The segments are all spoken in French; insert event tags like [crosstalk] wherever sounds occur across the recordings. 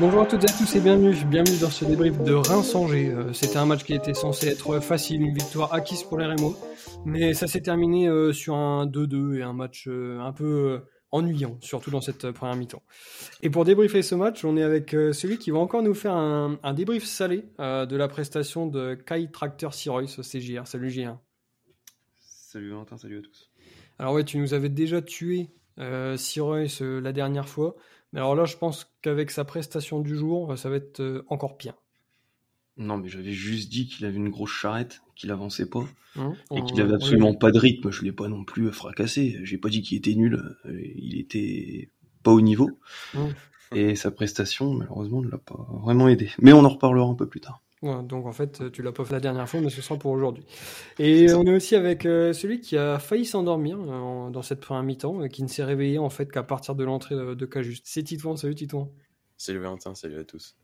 Bonjour à toutes et à tous et bienvenue, bienvenue dans ce débrief de Reims-Angers. Euh, c'était un match qui était censé être facile, une victoire acquise pour les Rémois, mais ça s'est terminé euh, sur un 2-2 et un match euh, un peu ennuyant, surtout dans cette première mi-temps. Et pour débriefer ce match, on est avec celui qui va encore nous faire un, débrief salé de la prestation de Kai Tracteur Sirois au CJR. Salut JR. Salut Valentin, salut à tous. Alors ouais, tu nous avais déjà tué euh, la dernière fois. Mais alors là, je pense qu'avec sa prestation du jour, ça va être euh, encore pire. Non, mais j'avais juste dit qu'il avait une grosse charrette, qu'il avançait pas, hein et qu'il avait absolument pas de rythme. Je l'ai pas non plus fracassé. J'ai pas dit qu'il était nul. Euh, il était pas au niveau. Hein et sa prestation, malheureusement, ne l'a pas vraiment aidé. Mais on en reparlera un peu plus tard donc en fait, tu l'as pas fait la dernière fois, mais ce sera pour aujourd'hui. Et on est aussi avec euh, celui qui a failli s'endormir euh, dans cette première mi-temps, et qui ne s'est réveillé en fait qu'à partir de l'entrée de, de Cajuste. C'est Titouan, salut Titouan. Salut Valentin, salut à tous.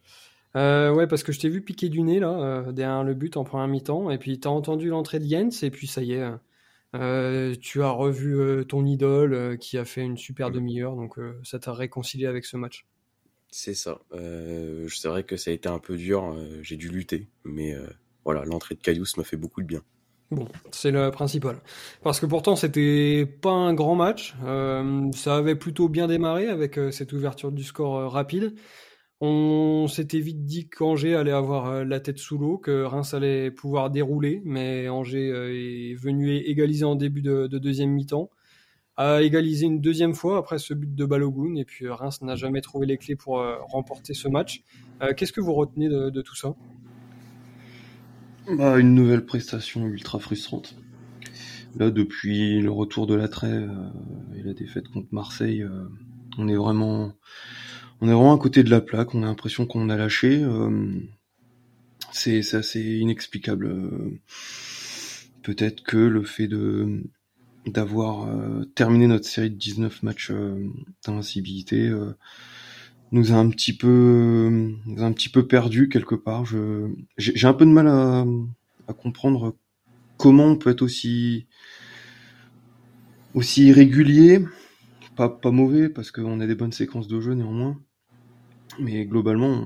Euh, ouais, parce que je t'ai vu piquer du nez là, derrière le but en première mi-temps, et puis tu as entendu l'entrée de Jens, et puis ça y est, tu as revu ton idole qui a fait une super demi-heure, donc ça t'a réconcilié avec ce match. C'est ça. Euh, c'est vrai que ça a été un peu dur. Euh, j'ai dû lutter, mais euh, voilà, l'entrée de Cayous m'a fait beaucoup de bien. Bon, c'est le principal. Parce que pourtant, c'était pas un grand match. ça avait plutôt bien démarré avec cette ouverture du score rapide. On s'était vite dit qu'Angers allait avoir la tête sous l'eau, que Reims allait pouvoir dérouler, mais Angers est venu égaliser en début de deuxième mi-temps a égalisé une deuxième fois après ce but de Balogun et puis euh, Reims n'a jamais trouvé les clés pour euh, remporter ce match. Euh, qu'est-ce que vous retenez de, tout ça? Bah, Une nouvelle prestation ultra frustrante. Là, depuis le retour de la trêve et la défaite contre Marseille, on est vraiment, on est vraiment à côté de la plaque. On a l'impression qu'on a lâché. c'est assez inexplicable. Peut-être que le fait de d'avoir euh, terminé notre série de 19 matchs euh, d'invincibilité euh, nous a un petit peu un petit peu perdu quelque part. Je j'ai un peu de mal à, à comprendre comment on peut être aussi aussi irrégulier, pas pas mauvais parce qu'on a des bonnes séquences de jeu néanmoins. Mais globalement,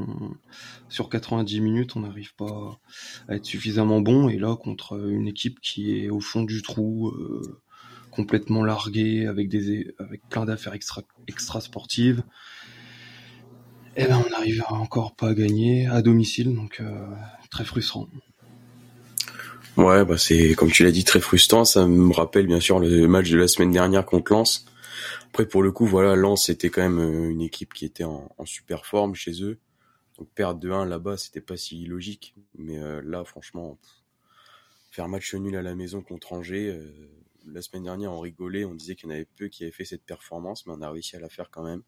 sur 90 minutes, on n'arrive pas à être suffisamment bon. Et là, contre une équipe qui est au fond du trou, euh, complètement largué avec des avec plein d'affaires extra extra sportives. Et eh ben on n'arrive encore pas à gagner à domicile, donc euh, très frustrant. Ouais, bah c'est comme tu l'as dit très frustrant. Ça me rappelle bien sûr le match de la semaine dernière contre Lens. Après pour le coup voilà Lens c'était quand même euh, une équipe qui était en, super forme chez eux. Donc perdre de 1 là-bas c'était pas si logique, mais euh, là franchement faire match nul à la maison contre Angers, la semaine dernière, on rigolait, on disait qu'il y en avait peu qui avaient fait cette performance, mais on a réussi à la faire quand même.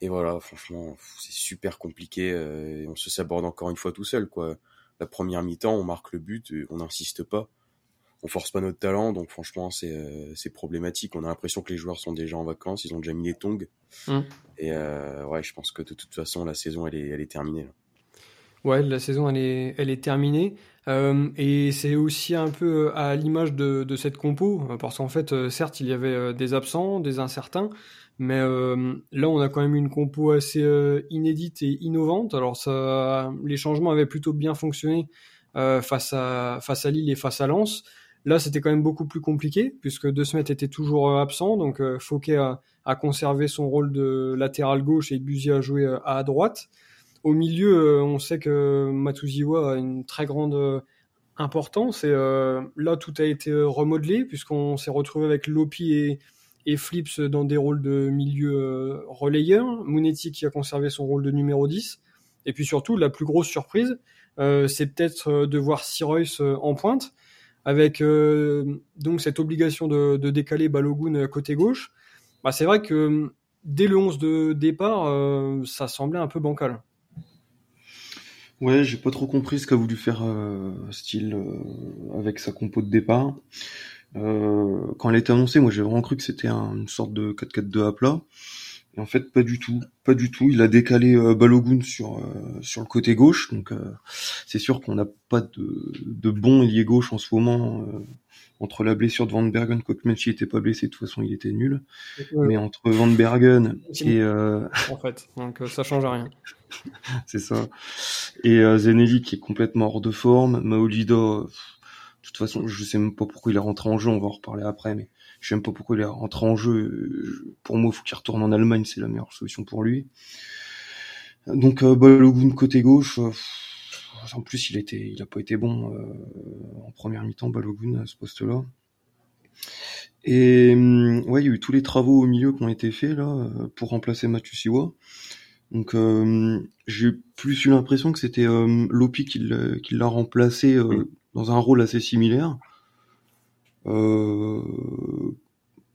Et voilà, franchement, c'est super compliqué. Euh, et on se saborde encore une fois tout seul, quoi. La première mi-temps, on marque le but, on n'insiste pas. On force pas notre talent, donc franchement, c'est euh, problématique. On a l'impression que les joueurs sont déjà en vacances, ils ont déjà mis les tongs. Mmh. Et euh, ouais, je pense que de toute façon, la saison, elle est, elle est terminée. Là. Ouais, la saison, elle est, elle est terminée. Euh, et c'est aussi un peu euh, à l'image de, de, cette compo, parce qu'en fait, euh, certes, il y avait des absents, des incertains, mais là, on a quand même une compo assez inédite et innovante. Alors, ça, les changements avaient plutôt bien fonctionné face, à, face à Lille et face à Lens. Là, c'était quand même beaucoup plus compliqué, puisque De Smet était toujours absent, donc Fouquet a, a, conservé son rôle de latéral gauche et Buzy a joué à droite. Au milieu, euh, on sait que Matuziwa a une très grande euh, importance et euh, là tout a été remodelé puisqu'on s'est retrouvé avec Lopi et, Flips dans des rôles de milieu relayeur, Munetti qui a conservé son rôle de numéro 10 et puis surtout la plus grosse surprise c'est peut-être de voir Sirois en pointe avec donc cette obligation de, de, décaler Balogun côté gauche. Bah, c'est vrai que dès le 11 de départ ça semblait un peu bancal. Ouais, j'ai pas trop compris ce qu'a voulu faire euh, Style euh, avec sa compo de départ. Euh, quand elle était annoncée, moi j'ai vraiment cru que c'était une sorte de 4-4-2 à plat. Et en fait, pas du tout, pas du tout. Il a décalé euh, Balogun sur euh, sur le côté gauche, donc euh, c'est sûr qu'on n'a pas de, de bon ailier gauche en ce moment. Entre la blessure de Van Bergen, quoique même s'il était pas blessé, de toute façon il était nul. Mais entre Van Bergen et en fait, donc ça change rien. [laughs] c'est ça. Et Zenelli qui est complètement hors de forme, Maolida, de toute façon, je sais même pas pourquoi il est rentré en jeu, on va en reparler après, mais je sais même pas pourquoi il est rentré en jeu. Pour moi, il faut qu'il retourne en Allemagne, c'est la meilleure solution pour lui. Donc euh, Balogun côté gauche, euh, en plus il était, il a pas été bon euh, en première mi-temps Balogun à ce poste-là. Et hum, ouais, il y a eu tous les travaux au milieu qui ont été faits là euh, pour remplacer Mathieu Siwa. Donc j'ai plus eu l'impression que c'était Lopi qui l'a remplacé dans un rôle assez similaire. Euh,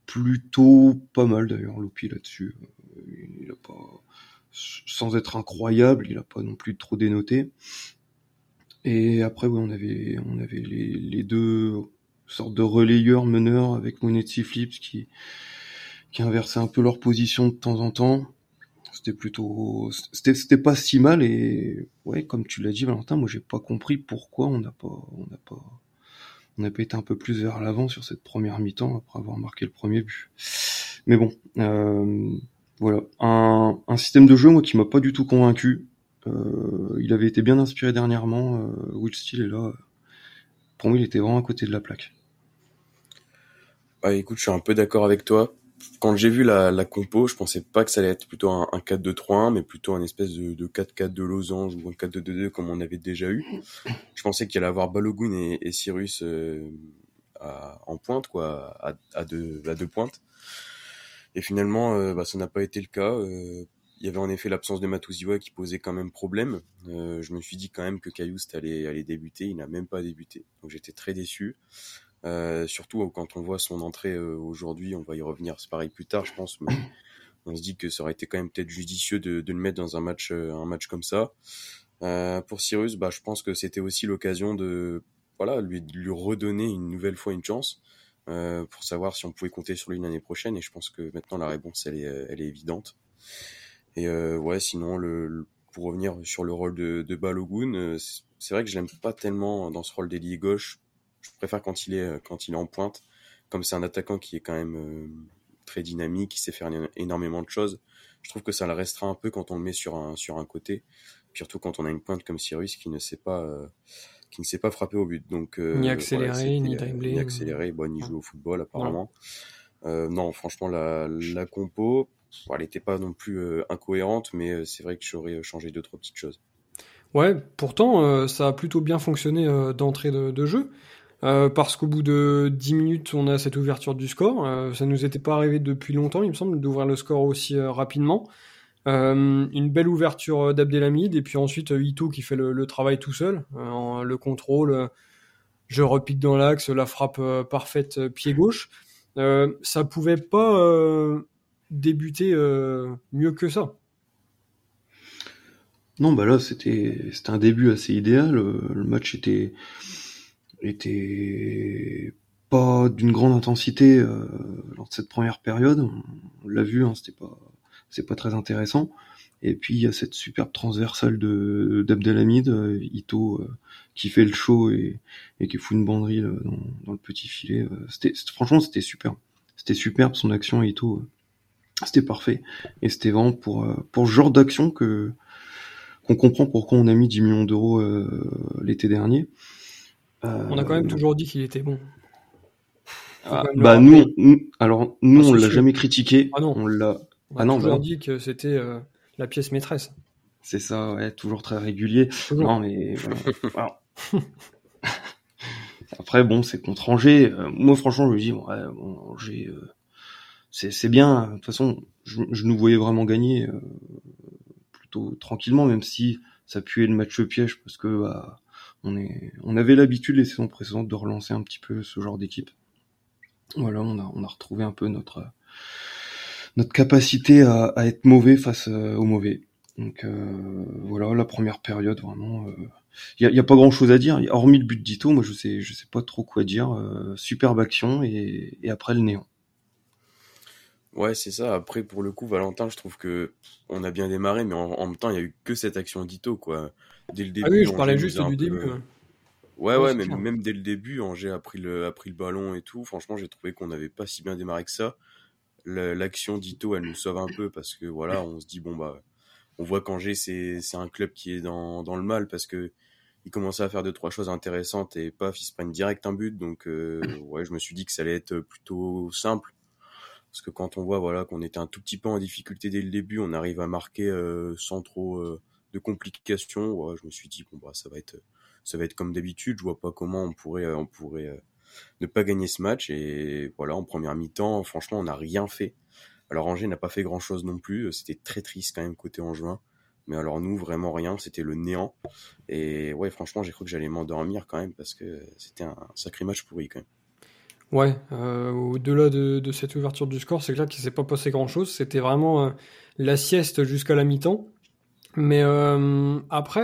plutôt pas mal d'ailleurs Lopi là-dessus. Il a pas, sans être incroyable, il a pas non plus trop dénoté. Et après, oui, on avait, on avait les, les deux sortes de relayeurs meneurs avec Monetsi Flips qui, qui inversaient un peu leur position de temps en temps. C'était plutôt, c'était, c'était pas si mal et ouais, comme tu l'as dit, Valentin, moi j'ai pas compris pourquoi on n'a pas, on n'a pas, on a pas été un peu plus vers l'avant sur cette première mi-temps après avoir marqué le premier but. Mais bon, euh, voilà, un, un, système de jeu moi qui m'a pas du tout convaincu. Euh, il avait été bien inspiré dernièrement. Euh, Will Steele est là. Pour moi, il était vraiment à côté de la plaque. Bah, écoute, je suis un peu d'accord avec toi quand j'ai vu la, compo, je pensais pas que ça allait être plutôt un, un 4-2-3-1, mais plutôt un espèce de, de 4-4 de losange ou un 4-2-2-2 comme on avait déjà eu. Je pensais qu'il allait avoir Balogun et, et Cyrus euh, en pointe, quoi, à, deux, à deux pointes. Et finalement, euh, bah, ça n'a pas été le cas. Euh, il y avait en effet l'absence de Matuziwa qui posait quand même problème. Euh, je me suis dit quand même que Cayoust allait, débuter. Il n'a même pas débuté. Donc j'étais très déçu. Euh, surtout quand on voit son entrée euh, aujourd'hui, on va y revenir, c'est pareil plus tard, je pense, mais on se dit que ça aurait été quand même peut-être judicieux de, le mettre dans un match, un match comme ça. Pour Cyrus, bah, je pense que c'était aussi l'occasion de, voilà, lui, redonner une nouvelle fois une chance pour savoir si on pouvait compter sur lui l'année prochaine. Et je pense que maintenant la réponse, elle est évidente. Et ouais, sinon, le, le, pour revenir sur le rôle de, de Balogun, c'est vrai que je l'aime pas tellement dans ce rôle d'ailier gauche je préfère quand il est euh, quand il est en pointe. Comme c'est un attaquant qui est quand même euh, très dynamique, qui sait faire énormément de choses. Je trouve que ça le restera un peu quand on le met sur un sur un côté, surtout quand on a une pointe comme Cyrus qui ne sait pas euh, qui ne sait pas frapper au but. Donc ni accélérer, ni dribbler, ni accélérer, bon, ni jouer au football apparemment. Euh, non, franchement la la compo, elle n'était pas non plus incohérente, mais c'est vrai que j'aurais changé deux trois petites choses. Ouais, pourtant ça a plutôt bien fonctionné d'entrée de, jeu. Euh, parce qu'au bout de 10 minutes, on a cette ouverture du score. Euh, ça nous était pas arrivé depuis longtemps, il me semble, d'ouvrir le score aussi euh, rapidement. Euh, une belle ouverture d'Abdelhamid, et puis ensuite Ito qui fait le, le travail tout seul, le contrôle, je repique dans l'axe, la frappe parfaite pied gauche. ça pouvait pas débuter mieux que ça. Non, bah là c'était un début assez idéal. Le match était était pas d'une grande intensité euh, lors de cette première période. On, l'a vu, hein, c'était pas c'est pas très intéressant. Et puis il y a cette superbe transversale de d'Abdelhamid, euh, Ito euh, qui fait le show et, qui fout une banderie dans, le petit filet. Euh, c'était franchement c'était super. C'était superbe son action Ito. C'était parfait. Et c'était vraiment pour pour ce genre d'action que qu'on comprend pourquoi on a mis 10 millions d'euros l'été dernier. Euh, on a quand même toujours dit qu'il était bon. Ah, bah nous, alors nous ah, on l'a jamais critiqué. Ah non. On l'a. On ah non, toujours bah... dit que c'était euh, la pièce maîtresse. C'est ça, ouais, toujours très régulier. Toujours. Non mais voilà. [laughs] Après bon, c'est contre Angers. Euh, moi franchement, je me dis ouais, bon, Angers, euh, c'est bien. De toute façon, je, je, nous voyais vraiment gagner euh, plutôt tranquillement, même si ça puait le match piège parce que bah, on, avait l'habitude les saisons précédentes de relancer un petit peu ce genre d'équipe. Voilà, on a, on a retrouvé un peu notre, notre capacité à, être mauvais face euh, aux mauvais. Donc euh, voilà, la première période vraiment. Il euh, n'y a, pas grand chose à dire. Hormis le but d'Ito, moi je sais, je sais pas trop quoi dire. Superbe action et après le néant. Ouais, c'est ça. Après, pour le coup, Valentin, je trouve que on a bien démarré, mais en, même temps, il y a eu que cette action d'Ito, quoi. Dès le début. Ah oui, je parlais juste du début. Ouais, ouais, mais même dès le début, Angers a pris le, a pris le ballon et tout. Franchement, j'ai trouvé qu'on n'avait pas si bien démarré que ça. L'action d'Ito, elle nous sauve un peu parce que voilà, on se dit bon bah, on voit qu'Angers c'est c'est un club qui est dans dans le mal parce que il commençait à faire deux trois choses intéressantes et paf, ils se prennent direct un but. Donc euh, ouais, je me suis dit que ça allait être plutôt simple parce que quand on voit voilà qu'on était un tout petit peu en difficulté dès le début, on arrive à marquer euh, sans trop euh, de complications. je me suis dit bon bah ça va être ça va être comme d'habitude. Je vois pas comment on pourrait on pourrait euh, ne pas gagner ce match. Et voilà, en première mi-temps, franchement, on n'a rien fait. Alors Angers n'a pas fait grand chose non plus. C'était très triste quand même côté en juin. Mais alors nous, vraiment rien. C'était le néant. Et ouais, franchement, j'ai cru que j'allais m'endormir quand même parce que c'était un sacré match pourri quand même. Ouais, euh, au-delà de, cette ouverture du score, c'est clair qu'il s'est pas passé grand-chose. C'était vraiment euh, la sieste jusqu'à la mi-temps. Mais euh, après,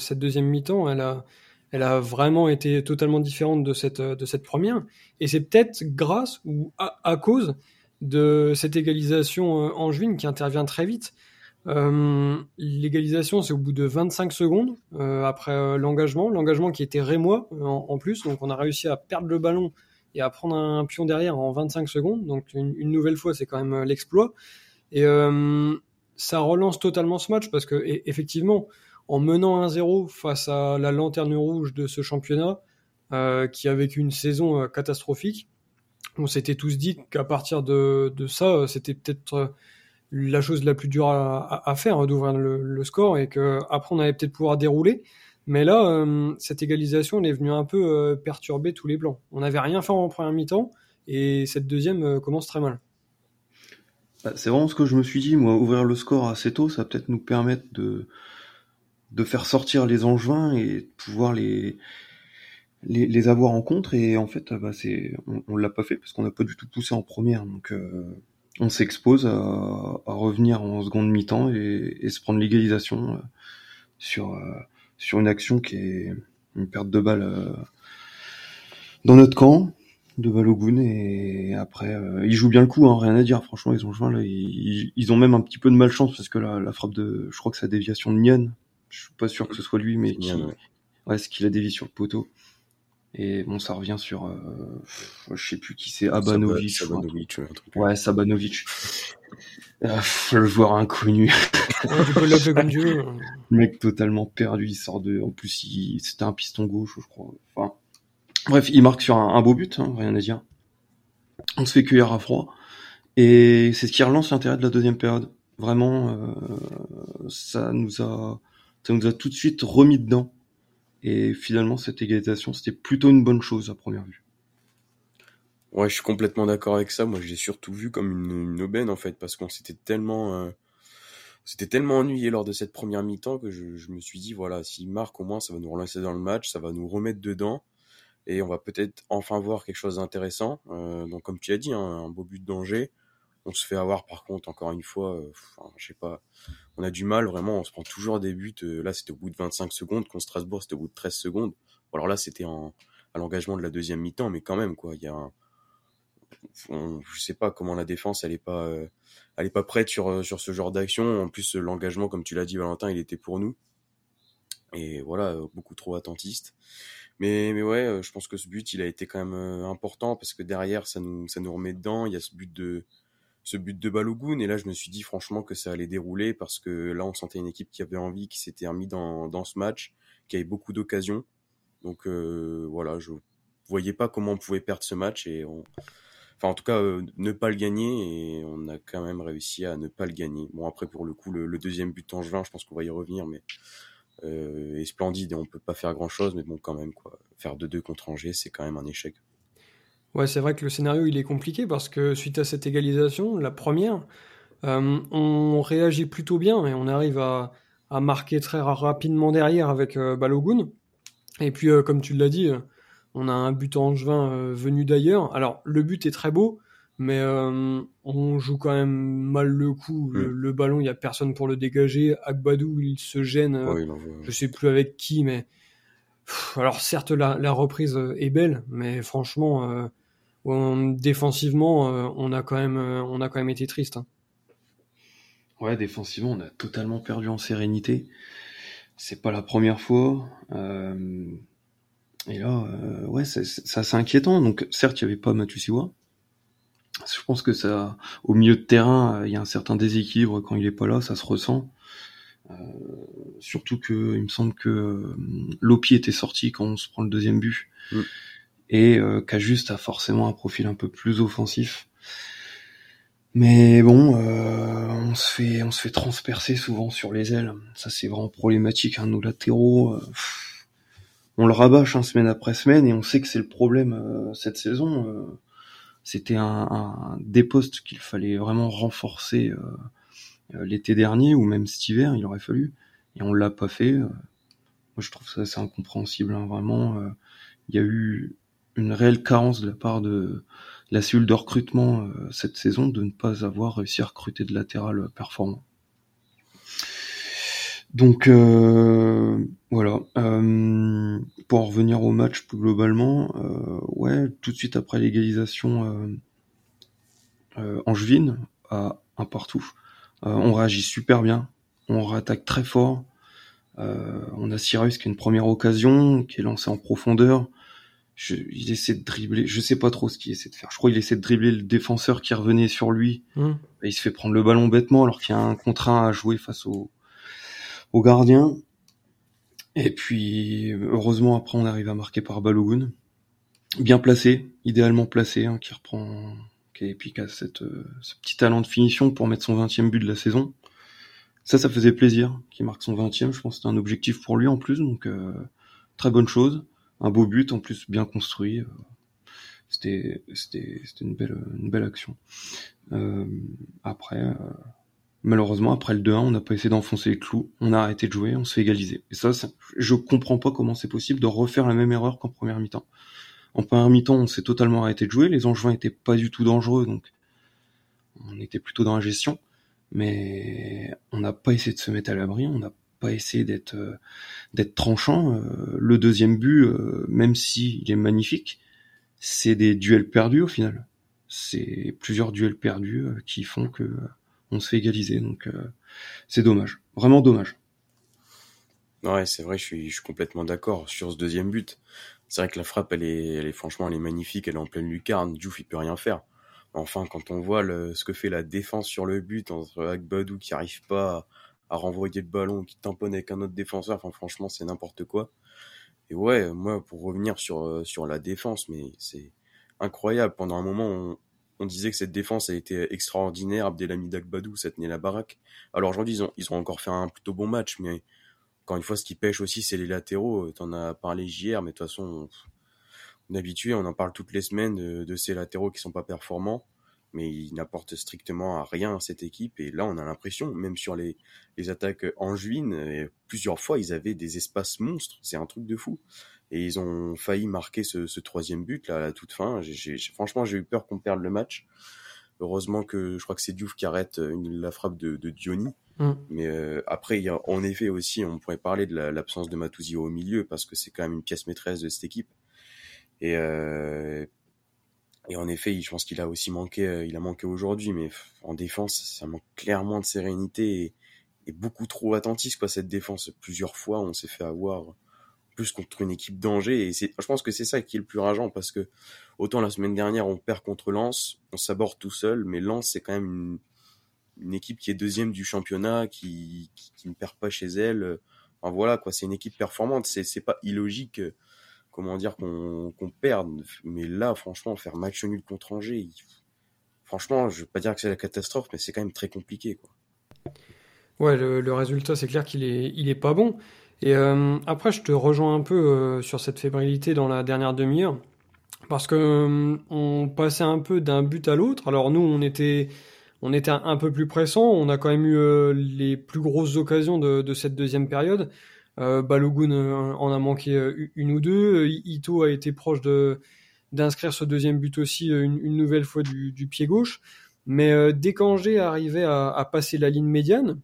cette deuxième mi-temps, elle a, elle a vraiment été totalement différente de cette, de cette première. Et c'est peut-être grâce ou à, cause de cette égalisation en juin qui intervient très vite. L'égalisation, c'est au bout de 25 secondes après l'engagement. L'engagement qui était rémois en, en, plus. Donc on a réussi à perdre le ballon et à prendre un pion derrière en 25 secondes. Donc une, nouvelle fois, c'est quand même euh, l'exploit. Et euh, ça relance totalement ce match parce que effectivement, en menant 1-0 face à la lanterne rouge de ce championnat, euh, qui a vécu une saison catastrophique, on s'était tous dit qu'à partir de, ça, c'était peut-être la chose la plus dure à, faire, hein, d'ouvrir le, le, score, et qu'après on allait peut-être pouvoir dérouler. Mais là, euh, cette égalisation, elle est venue un peu euh, perturber tous les plans. On n'avait rien fait en première mi-temps et cette deuxième euh, commence très mal. Bah, c'est vraiment ce que je me suis dit, moi, ouvrir le score assez tôt, ça va peut-être nous permettre de, de faire sortir les Angevins et de pouvoir les, les, avoir en contre. Et en fait, bah, on, ne l'a pas fait parce qu'on n'a pas du tout poussé en première. Donc, on s'expose à, revenir en seconde mi-temps et se prendre l'égalisation sur sur une action qui est une perte de balle euh, dans notre camp de Balogun et après euh, ils jouent bien le coup hein, rien à dire. Franchement ils ont joué là ils, ont même un petit peu de malchance parce que la, la frappe de je crois que c'est la déviation de Nian. Je suis pas sûr que ce soit lui mais qui, ouais, ce qu'il a dévié sur le poteau. Et bon ça revient sur euh, je sais plus qui c'est Abanovic Sabanovic ouais Sabanovic le joueur inconnu. [laughs] le mec totalement perdu, il sort de. En plus, c'était un piston gauche, je crois. Enfin, bref, il marque sur un, beau but, hein, rien à dire. On se fait cueillir à froid, et c'est ce qui relance l'intérêt de la deuxième période. Vraiment, euh, ça nous a, ça nous a tout de suite remis dedans. Et finalement, cette égalisation, c'était plutôt une bonne chose à première vue. Ouais, je suis complètement d'accord avec ça. Moi, je l'ai surtout vu comme une, aubaine en fait, parce qu'on s'était tellement, euh, tellement ennuyé lors de cette première mi-temps que je, je, me suis dit voilà, s'il marque au moins, ça va nous relancer dans le match, ça va nous remettre dedans, et on va peut-être enfin voir quelque chose d'intéressant. Euh, donc, comme tu as dit, hein, un beau but d'Angers. On se fait avoir par contre encore une fois, euh, je sais pas, on a du mal vraiment, on se prend toujours des buts. Euh, là, c'était au bout de 25 secondes, contre Strasbourg, c'était au bout de 13 secondes. alors là, c'était en à l'engagement de la deuxième mi-temps, mais quand même quoi, il y a un, je sais pas comment la défense elle est pas euh, elle est pas prête sur euh, sur ce genre d'action. En plus l'engagement comme tu l'as dit Valentin il était pour nous. Et voilà beaucoup trop attentiste. Mais mais ouais je pense que ce but il a été quand même euh, important parce que derrière ça nous ça nous remet dedans. Il y a ce but de ce but de Balogun. Et là je me suis dit franchement que ça allait dérouler parce que là on sentait une équipe qui avait envie qui s'était remis dans dans ce match qui avait beaucoup d'occasions. Donc voilà je voyais pas comment on pouvait perdre ce match et on enfin en tout cas euh, ne pas le gagner et on a quand même réussi à ne pas le gagner. Bon après pour le coup le, deuxième but en juin, je pense qu'on va y revenir, mais euh, est splendide et on peut pas faire grand chose, mais bon quand même quoi, faire 2-2 contre Angers, c'est quand même un échec. Ouais, c'est vrai que le scénario il est compliqué parce que suite à cette égalisation, la première, euh, on réagit plutôt bien et on arrive à, à marquer très rapidement derrière avec Balogun. Et puis comme tu l'as dit on a un but angevin euh, venu d'ailleurs. Alors, le but est très beau, mais euh, on joue quand même mal le coup. Le, mm. ballon, il y a personne pour le dégager. Agbadou, il se gêne. Euh, je sais plus avec qui, mais alors certes la, reprise est belle, mais franchement, défensivement, on a quand même, on a quand même été triste. Hein. Ouais, défensivement, on a totalement perdu en sérénité. C'est pas la première fois. Et là, ouais, c'est assez inquiétant. Donc, certes, il y avait pas Mathieu Siwa. Je pense que ça, au milieu de terrain, il y a un certain déséquilibre quand il est pas là, ça se ressent. Euh, surtout que il me semble que euh, Lopi était sorti quand on se prend le deuxième but mm. et euh, qu'Ajuste a forcément un profil un peu plus offensif. Mais bon, euh, on se fait on se fait transpercer souvent sur les ailes. Ça c'est vraiment problématique. Hein, nos latéraux, on le rabâche hein, semaine après semaine et on sait que c'est le problème cette saison. C'était un, un, des postes qu'il fallait vraiment renforcer euh, l'été dernier ou même cet hiver, il aurait fallu. Et on l'a pas fait. Euh, moi, je trouve ça assez incompréhensible. Hein, vraiment, euh, il y a eu une réelle carence de la part de la cellule de recrutement cette saison de ne pas avoir réussi à recruter de latéral performant. Donc voilà. pour en revenir au match plus globalement, ouais, tout de suite après l'égalisation, Angevine à un partout. Euh, on réagit super bien, on réattaque très fort. Euh, on a Cyrus qui a une première occasion, qui est lancé en profondeur. il essaie de dribbler, je sais pas trop ce qu'il essaie de faire. Je crois qu'il essaie de dribbler le défenseur qui revenait sur lui. Mmh. il se fait prendre le ballon bêtement alors qu'il y a un contrat à jouer face au, au gardien. Et puis, heureusement, après, on arrive à marquer par Balogun. Bien placé, idéalement placé, hein, qui reprend et puis qui cette, euh, ce petit talent de finition pour mettre son 20e but de la saison. Ça, ça faisait plaisir qu'il marque son 20e. Je pense que c'était un objectif pour lui en plus, donc euh, très bonne chose. Un beau but en plus bien construit. Euh, c'était c'était c'était une belle une belle action. après, malheureusement, après le 2-1, on n'a pas essayé d'enfoncer les clous. On a arrêté de jouer, on se fait égaliser. Et ça, je comprends pas comment c'est possible de refaire la même erreur qu'en première mi-temps. En première mi-temps, on s'est totalement arrêté de jouer. Les Angevins étaient pas du tout dangereux, donc on était plutôt dans la gestion. Mais on n'a pas essayé de se mettre à l'abri, on n'a pas essayé d'être euh, tranchant. Euh, le deuxième but, euh, même si il est magnifique, c'est des duels perdus au final. C'est plusieurs duels perdus qui font que on se fait égaliser. Donc c'est dommage, vraiment dommage. Ouais, c'est vrai, je suis, je complètement d'accord sur ce deuxième but c'est vrai que la frappe, elle est, franchement, elle est magnifique, elle est en pleine lucarne. Diouf, il peut rien faire. Enfin, quand on voit ce que fait la défense sur le but entre Agbadou qui arrive pas à, renvoyer le ballon, qui tamponne avec un autre défenseur, enfin, franchement, c'est n'importe quoi. Et ouais, moi, pour revenir sur, euh, la défense, mais c'est incroyable. Pendant un moment, on, on disait que cette défense a été extraordinaire. Abdelhamid Agbadou, ça tenait la baraque. Alors aujourd'hui, ils ont, ils ont encore fait un plutôt bon match, mais encore une fois, ce qui pêche aussi, c'est les latéraux. Tu en as parlé hier, mais de toute façon, on est habitué, on en parle toutes les semaines de, ces latéraux qui sont pas performants, mais ils n'apportent strictement à rien à cette équipe. Et là, on a l'impression, même sur les, les attaques en juin, plusieurs fois, ils avaient des espaces monstres. C'est un truc de fou. Et ils ont failli marquer ce, troisième but là à la toute fin. franchement, j'ai eu peur qu'on perde le match. Heureusement que je crois que c'est Diouf qui arrête la frappe de, de Diony. Mm. Mais euh, après, il y a, en effet aussi, on pourrait parler de l'absence de Matuzi au milieu parce que c'est quand même une pièce maîtresse de cette équipe. Et, euh, et en effet, je pense qu'il a aussi manqué, euh, il a manqué aujourd'hui, mais en défense, ça manque clairement de sérénité et, et beaucoup trop attentiste quoi cette défense. Plusieurs fois, on s'est fait avoir plus contre une équipe danger et je pense que c'est ça qui est le plus rageant parce que autant la semaine dernière on perd contre Lens, on s'aborde tout seul, mais Lens c'est quand même une équipe qui est deuxième du championnat, qui, qui, ne perd pas chez elle. Enfin voilà quoi, c'est une équipe performante. C'est c'est pas illogique, comment dire qu'on qu'on perde. Mais là, franchement, faire match nul contre Angers, franchement, je veux pas dire que c'est la catastrophe, mais c'est quand même très compliqué quoi. Ouais, le, le résultat, c'est clair qu'il est il est pas bon. Et euh, après, je te rejoins un peu euh, sur cette fébrilité dans la dernière demi-heure, parce que euh, on passait un peu d'un but à l'autre. Alors nous, on était on était un, peu plus pressant. On a quand même eu les plus grosses occasions de, cette deuxième période. Balogun en a manqué une ou deux. Ito a été proche d'inscrire ce deuxième but aussi une, nouvelle fois du, pied gauche. Mais dès qu'Angers arrivait à, passer la ligne médiane,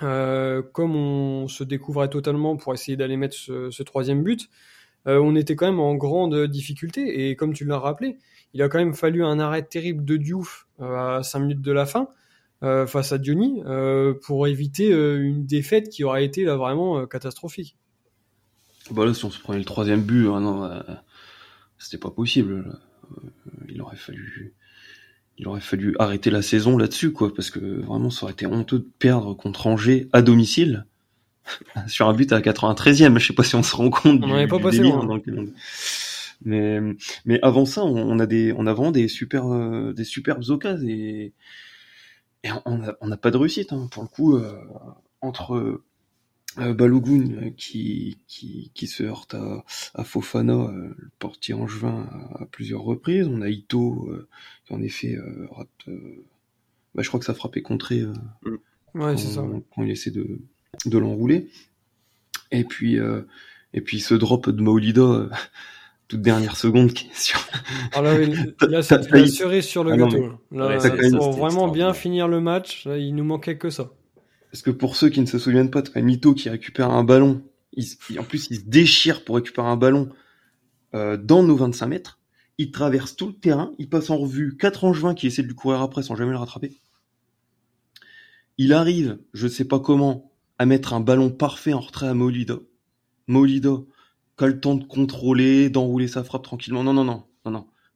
comme on se découvrait totalement pour essayer d'aller mettre ce, troisième but, on était quand même en grande difficulté. Et comme tu l'as rappelé, il a quand même fallu un arrêt terrible de Diouf à 5 minutes de la fin face à Diony pour éviter une défaite qui aurait été là vraiment catastrophique. Bah là, si on se prenait le troisième but, hein, non, c'était pas possible. il aurait fallu il aurait fallu arrêter la saison là-dessus, quoi, parce que vraiment, ça aurait été honteux de perdre contre Angers à domicile [laughs] sur un but à 93e. Je sais pas si on se rend compte. On n'en pas passé loin. Mais, mais avant ça, on, a des, on a vraiment des super, euh, des superbes occasions et, et on n'a pas de réussite, hein. pour le coup, euh, entre, Balogun euh, qui, qui, qui se heurte à, à Fofana, euh, le portier angevin, à, à plusieurs reprises. On a Ito qui en effet rate. Bah, je crois que ça frappait contré mm. ouais, quand, ça. quand, il essaie de, de l'enrouler. Et puis et puis ce drop de Maolida [laughs] toute dernière seconde qui est sur. [laughs] Ah là, là c'est la cerise sur le ah gâteau. là, pour vraiment bien finir le match, là, il nous manquait que ça. Parce que pour ceux qui ne se souviennent pas, Mito qui récupère un ballon, en plus il se déchire pour récupérer un ballon euh, dans nos 25 mètres. Il traverse tout le terrain, il passe en revue quatre angevins qui essaient de lui courir après sans jamais le rattraper. Il arrive, je ne sais pas comment, à mettre un ballon parfait en retrait à Molida. Molida, qui a le temps de contrôler, d'enrouler sa frappe tranquillement. Non, non, non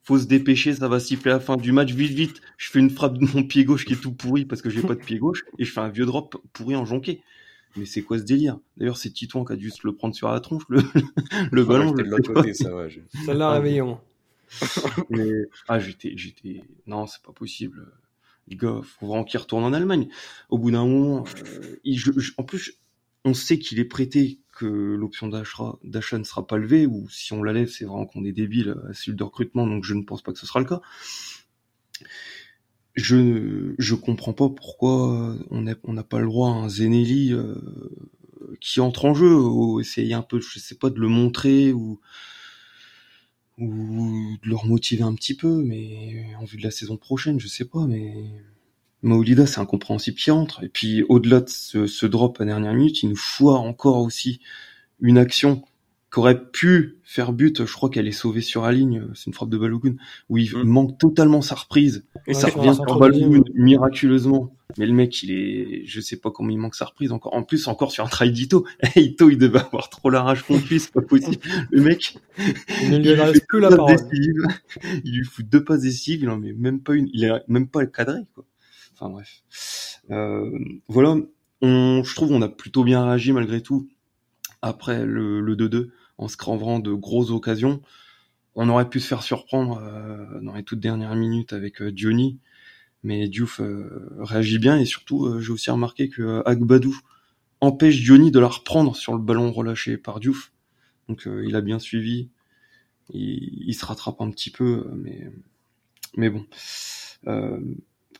faut se dépêcher, ça va siffler à la fin du match, vite, vite. Je fais une frappe de mon pied gauche qui est tout pourri parce que j'ai pas de pied gauche et je fais un vieux drop pourri en jonqué. Mais c'est quoi ce délire? D'ailleurs, c'est Titouan qui a dû se le prendre sur la tronche, le, [laughs] le ballon. de l'autre côté, ça va. Ça l'a réveillé, moi. [laughs] Mais, ah, j'étais, j'étais, non, c'est pas possible. Les gars, faut vraiment qu'il retourne en Allemagne. Au bout d'un moment, euh, en plus, on sait qu'il est prêté que l'option d'achat ne sera pas levée, ou si on la lève, c'est vraiment qu'on est débile à celui de recrutement, donc je ne pense pas que ce sera le cas. Je je comprends pas pourquoi on n'a pas le droit à un Zenelli euh, qui entre en jeu, ou essayer un peu, je sais pas, de le montrer ou ou de le remotiver un petit peu, mais en vue de la saison prochaine, je sais pas, mais Maolida, c'est incompréhensible qui entre. Et puis, au-delà de ce, drop à dernière minute, il nous foire encore aussi une action qu'aurait pu faire but. Je crois qu'elle est sauvée sur la ligne. C'est une frappe de Balogun où il mm. manque totalement sa reprise. Et ça revient sur Balogun miraculeusement. Mais le mec, il est, je sais pas comment il manque sa reprise encore. En plus, encore sur un trail d'Ito. [laughs] Ito, il devait avoir trop la rage contre lui, c'est pas possible. Le mec, il ne lui reste plus la parole. Il lui fout deux passes décisives. Il en met même pas une. Il est même pas cadré, quoi. Enfin bref. Euh, voilà, je trouve on a plutôt bien réagi malgré tout après le, 2-2 en se cranvrant de grosses occasions. On aurait pu se faire surprendre euh, dans les toutes dernières minutes avec euh, Diony, mais Diouf réagit bien et surtout j'ai aussi remarqué que Agbadou empêche Diony de la reprendre sur le ballon relâché par Diouf. Donc il a bien suivi, il, se rattrape un petit peu, mais bon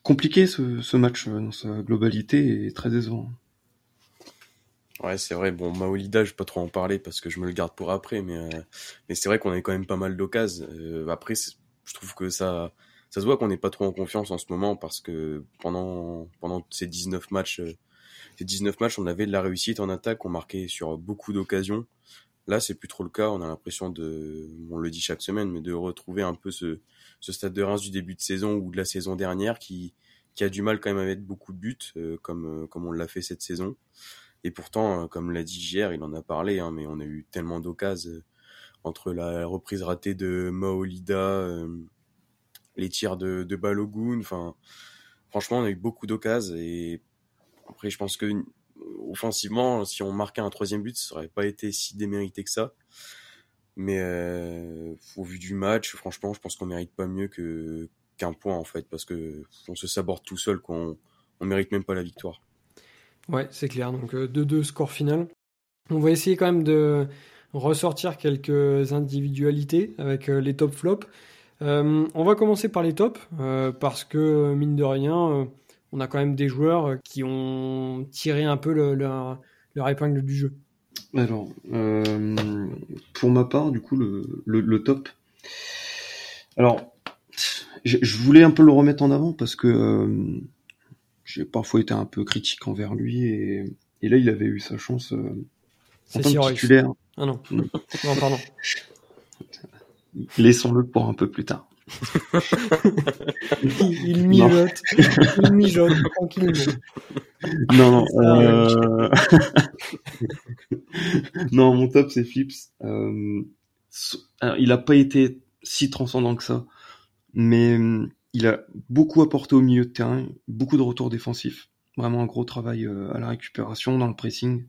compliqué ce, match euh, dans sa globalité et très décevant. Ouais, c'est vrai. Bon, Maolida, je vais pas trop en parler parce que je me le garde pour après, mais euh, mais c'est vrai qu'on a quand même pas mal d'occasions. Euh, après, je trouve que ça ça se voit qu'on n'est pas trop en confiance en ce moment parce que pendant pendant ces 19 matchs ces 19 matchs, on avait de la réussite en attaque, on marquait sur beaucoup d'occasions. Là, c'est plus trop le cas. On a l'impression de, on le dit chaque semaine, mais de retrouver un peu ce, ce stade de Reims du début de saison ou de la saison dernière qui, qui a du mal quand même à mettre beaucoup de buts, euh, comme, euh, comme on l'a fait cette saison. Et pourtant, euh, comme l'a dit hier, il en a parlé, hein, mais on a eu tellement d'occasions entre la reprise ratée de Maolida, les tirs de, de Balogun. Enfin, franchement, on a eu beaucoup d'occasions et après, je pense que offensivement, si on marquait un troisième but, ça aurait pas été si démérité que ça. Mais euh, au vu du match, franchement, je pense qu'on mérite pas mieux qu'un point en fait, parce que on se saborde tout seul, qu'on on mérite même pas la victoire. Ouais, c'est clair. Donc 2-2 euh, score final. On va essayer quand même de ressortir quelques individualités avec euh, les top flops. On va commencer par les tops parce que mine de rien, on a quand même des joueurs qui ont tiré un peu le, leur, leur épingle du jeu. Alors, euh, pour ma part, du coup, le, le, top. Alors, je, voulais un peu le remettre en avant parce que euh, j'ai parfois été un peu critique envers lui et, et, là, il avait eu sa chance euh, en tant que titulaire. Ah non. non, pardon. [laughs] Laissons-le pour un peu plus tard. Il, mijote, il mijote tranquillement. Non, non. Euh... [laughs] non, mon top c'est Flips. Euh... il a pas été si transcendant que ça, mais euh, il a beaucoup apporté au milieu de terrain, beaucoup de retours défensifs, vraiment un gros travail euh, à la récupération, dans le pressing.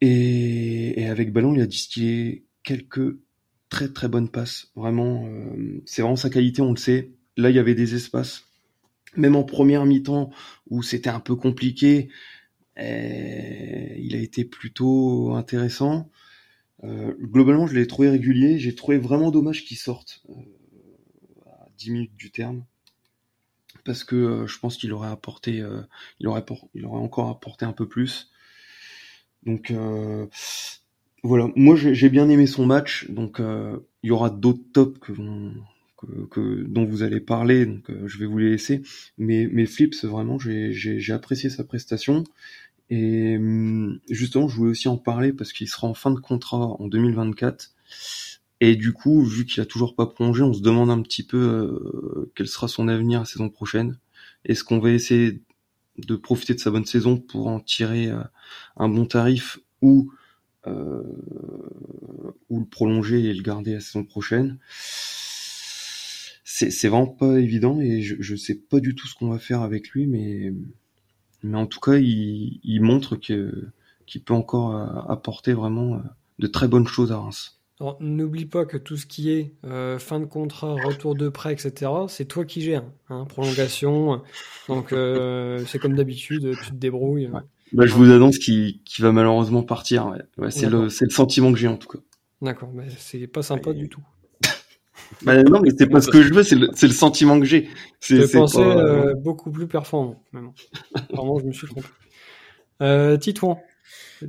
Et, et avec ballon, il a distillé quelques très bonne passe. Vraiment, euh, c'est vraiment sa qualité, on le sait. Là, il y avait des espaces. Même en première mi-temps, où c'était un peu compliqué, eh, il a été plutôt intéressant. Euh, globalement, je l'ai trouvé régulier. J'ai trouvé vraiment dommage qu'il sorte euh, à 10 minutes du terme. Parce que je pense qu'il aurait apporté, il aurait, il aurait encore apporté un peu plus. Donc, voilà, moi j'ai bien aimé son match, donc euh, il y aura d'autres tops que, dont vous allez parler, donc euh, je vais vous les laisser. Mais, mais Flips, vraiment, j'ai apprécié sa prestation. Et hum, justement, je voulais aussi en parler parce qu'il sera en fin de contrat en 2024. Et du coup, vu qu'il a toujours pas plongé, on se demande un petit peu euh, quel sera son avenir la saison prochaine. Est-ce qu'on va essayer de profiter de sa bonne saison pour en tirer un bon tarif ou ou le prolonger et le garder la saison prochaine. C'est vraiment pas évident et je, je sais pas du tout ce qu'on va faire avec lui, mais mais en tout cas, il, il montre que qu'il peut encore euh, apporter vraiment euh, de très bonnes choses à Reims. N'oublie pas que tout ce qui est euh, fin de contrat, retour de prêt, etc., c'est toi qui gères. Hein, prolongation. Donc euh, c'est comme d'habitude, tu te débrouilles. Bah, je vous annonce qu'il va malheureusement partir. Ouais. c'est le, le, sentiment que j'ai en tout cas. D'accord, mais c'est pas sympa du tout. [laughs] bah, non, mais c'est pas ce que je veux, c'est le, le, sentiment que j'ai. Je pensais euh, beaucoup plus performant. Vraiment, je me suis trompé. Euh, Titouan,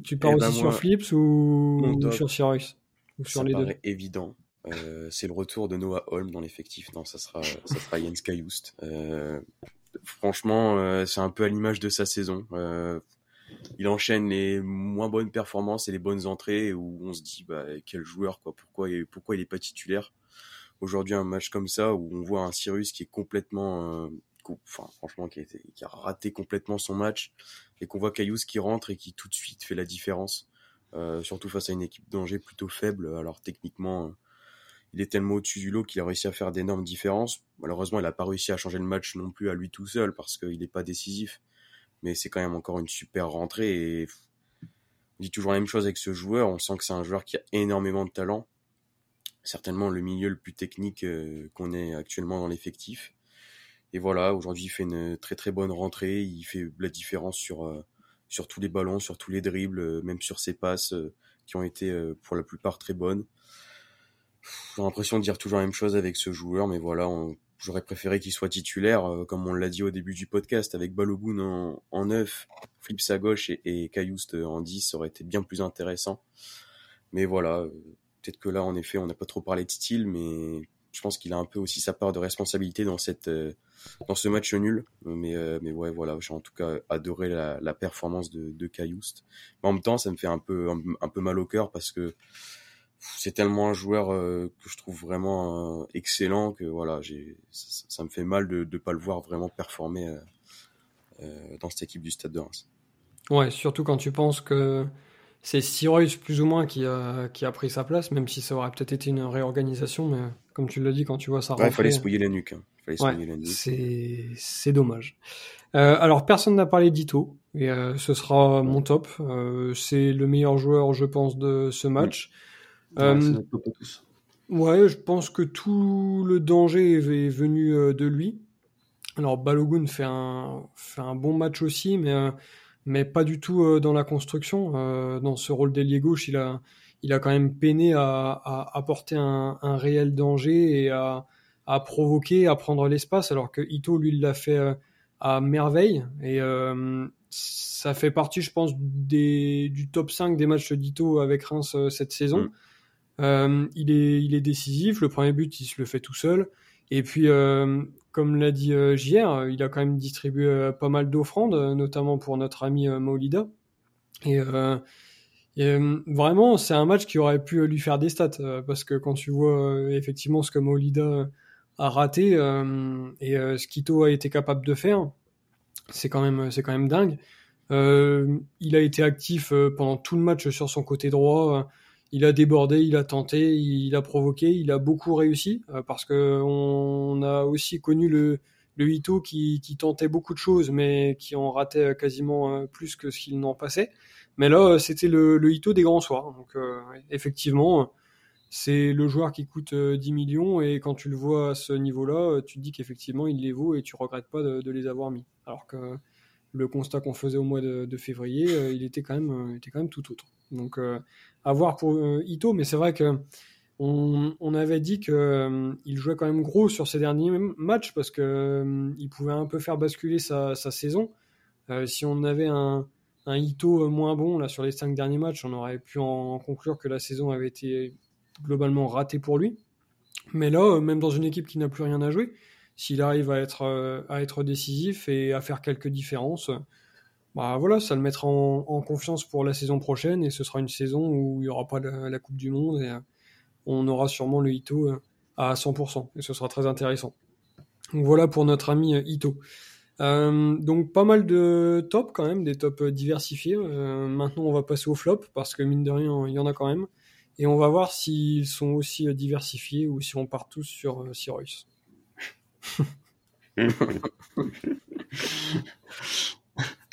tu pars eh ben, aussi sur Flips ou, sur Cyrus ou sur ça les deux évident. Euh, c'est le retour de Noah Holm dans l'effectif. Non, ça sera, ça sera Jens Kajoust. Euh, franchement, euh, c'est un peu à l'image de sa saison. Euh, il enchaîne les moins bonnes performances et les bonnes entrées où on se dit bah, quel joueur quoi. Pourquoi pourquoi il est pas titulaire? Aujourd'hui un match comme ça où on voit un Cyrus qui est complètement euh, enfin franchement qui a, qui a, raté complètement son match et qu'on voit Caillous qui rentre et qui tout de suite fait la différence euh, surtout face à une équipe d'Angers plutôt faible. Alors techniquement il est tellement au-dessus du lot qu'il a réussi à faire d'énormes différences. Malheureusement il n'a pas réussi à changer le match non plus à lui tout seul parce qu'il n'est pas décisif mais c'est quand même encore une super rentrée et on dit toujours la même chose avec ce joueur. On sent que c'est un joueur qui a énormément de talent. Certainement le milieu le plus technique euh, qu'on ait actuellement dans l'effectif. Et voilà, aujourd'hui il fait une très très bonne rentrée. Il fait la différence sur euh, tous les ballons, sur tous les dribbles, euh, même sur ses passes qui ont été pour la plupart très bonnes. J'ai l'impression de dire toujours la même chose avec ce joueur, mais voilà, J'aurais préféré qu'il soit titulaire, euh, comme on l'a dit au début du podcast, avec Balogun en, en 9, Flips à gauche et, et en 10, ça aurait été bien plus intéressant. Mais voilà, euh, peut-être que là, en effet, on n'a pas trop parlé de style, mais je pense qu'il a un peu aussi sa part de responsabilité dans cette euh, dans ce match nul. Mais mais ouais, voilà, j'ai en tout cas adoré la, la performance de, de Mais en même temps, ça me fait un peu un peu mal au cœur parce que c'est tellement un joueur euh, que je trouve vraiment euh, excellent que voilà, j'ai ça, ça, me fait mal de ne pas le voir vraiment performer euh, dans cette équipe du Stade de Reims. Ouais, surtout quand tu penses que c'est Cyrus plus ou moins qui a, qui a pris sa place, même si ça aurait peut-être été une réorganisation, mais comme tu l'as dit, quand tu vois ça ouais, il fallait se mouiller la nuque. Hein. Ouais, c'est c'est dommage. Alors personne n'a parlé d'Ito et ce sera mon top. C'est le meilleur joueur, je pense, de ce match. Euh, ouais, je pense que tout le danger est venu euh, de lui. Alors Balogun fait un, fait un bon match aussi, mais, euh, mais pas du tout dans la construction. Dans ce rôle d'ailier gauche, il a, il a quand même peiné à, apporter un, un réel danger et à, à provoquer, à prendre l'espace, alors que Ito, lui, l'a fait à merveille. Et euh, ça fait partie, je pense, des, du top 5 des matchs d'Ito avec Reims cette saison. Mm. Euh, il, est, il est décisif. Le premier but, il se le fait tout seul. Et puis, euh, comme l'a dit euh, JR, il a quand même distribué euh, pas mal d'offrandes, notamment pour notre ami Maulida. Et vraiment, c'est un match qui aurait pu lui faire des stats parce que quand tu vois effectivement ce que Maolida a raté et ce qu'Ito a été capable de faire, c'est quand quand même dingue. il a été actif pendant tout le match sur son côté droit il a débordé, il a tenté, il a provoqué, il a beaucoup réussi euh, parce que on a aussi connu le le Ito qui, tentait beaucoup de choses mais qui en ratait quasiment euh, plus que ce qu'il n'en passait. Mais là, c'était le, le Ito des grands soirs. Donc euh, effectivement, c'est le joueur qui coûte 10 millions et quand tu le vois à ce niveau-là, tu dis qu'effectivement il les vaut et tu regrettes pas de, les avoir mis. Alors que le constat qu'on faisait au mois de, de février, il était quand était quand même tout autre. Donc à voir pour euh, Ito, mais c'est vrai que on, avait dit qu'il euh, jouait quand même gros sur ses derniers matchs parce que euh, pouvait un peu faire basculer sa, saison. si on avait un, un Ito moins bon là sur les cinq derniers matchs, on aurait pu en, conclure que la saison avait été globalement ratée pour lui. Mais là, même dans une équipe qui n'a plus rien à jouer, s'il arrive à être, à être décisif et à faire quelques différences, bah voilà, ça le mettra en, confiance pour la saison prochaine et ce sera une saison où il n'y aura pas la, Coupe du Monde et euh, on aura sûrement le Ito euh, à 100% et ce sera très intéressant. Donc voilà pour notre ami euh, Ito. donc pas mal de tops quand même, des tops diversifiés. maintenant on va passer au flop parce que mine de rien il y en a quand même. Et on va voir s'ils sont aussi diversifiés ou si on part tous sur Cyrus. [laughs] [laughs]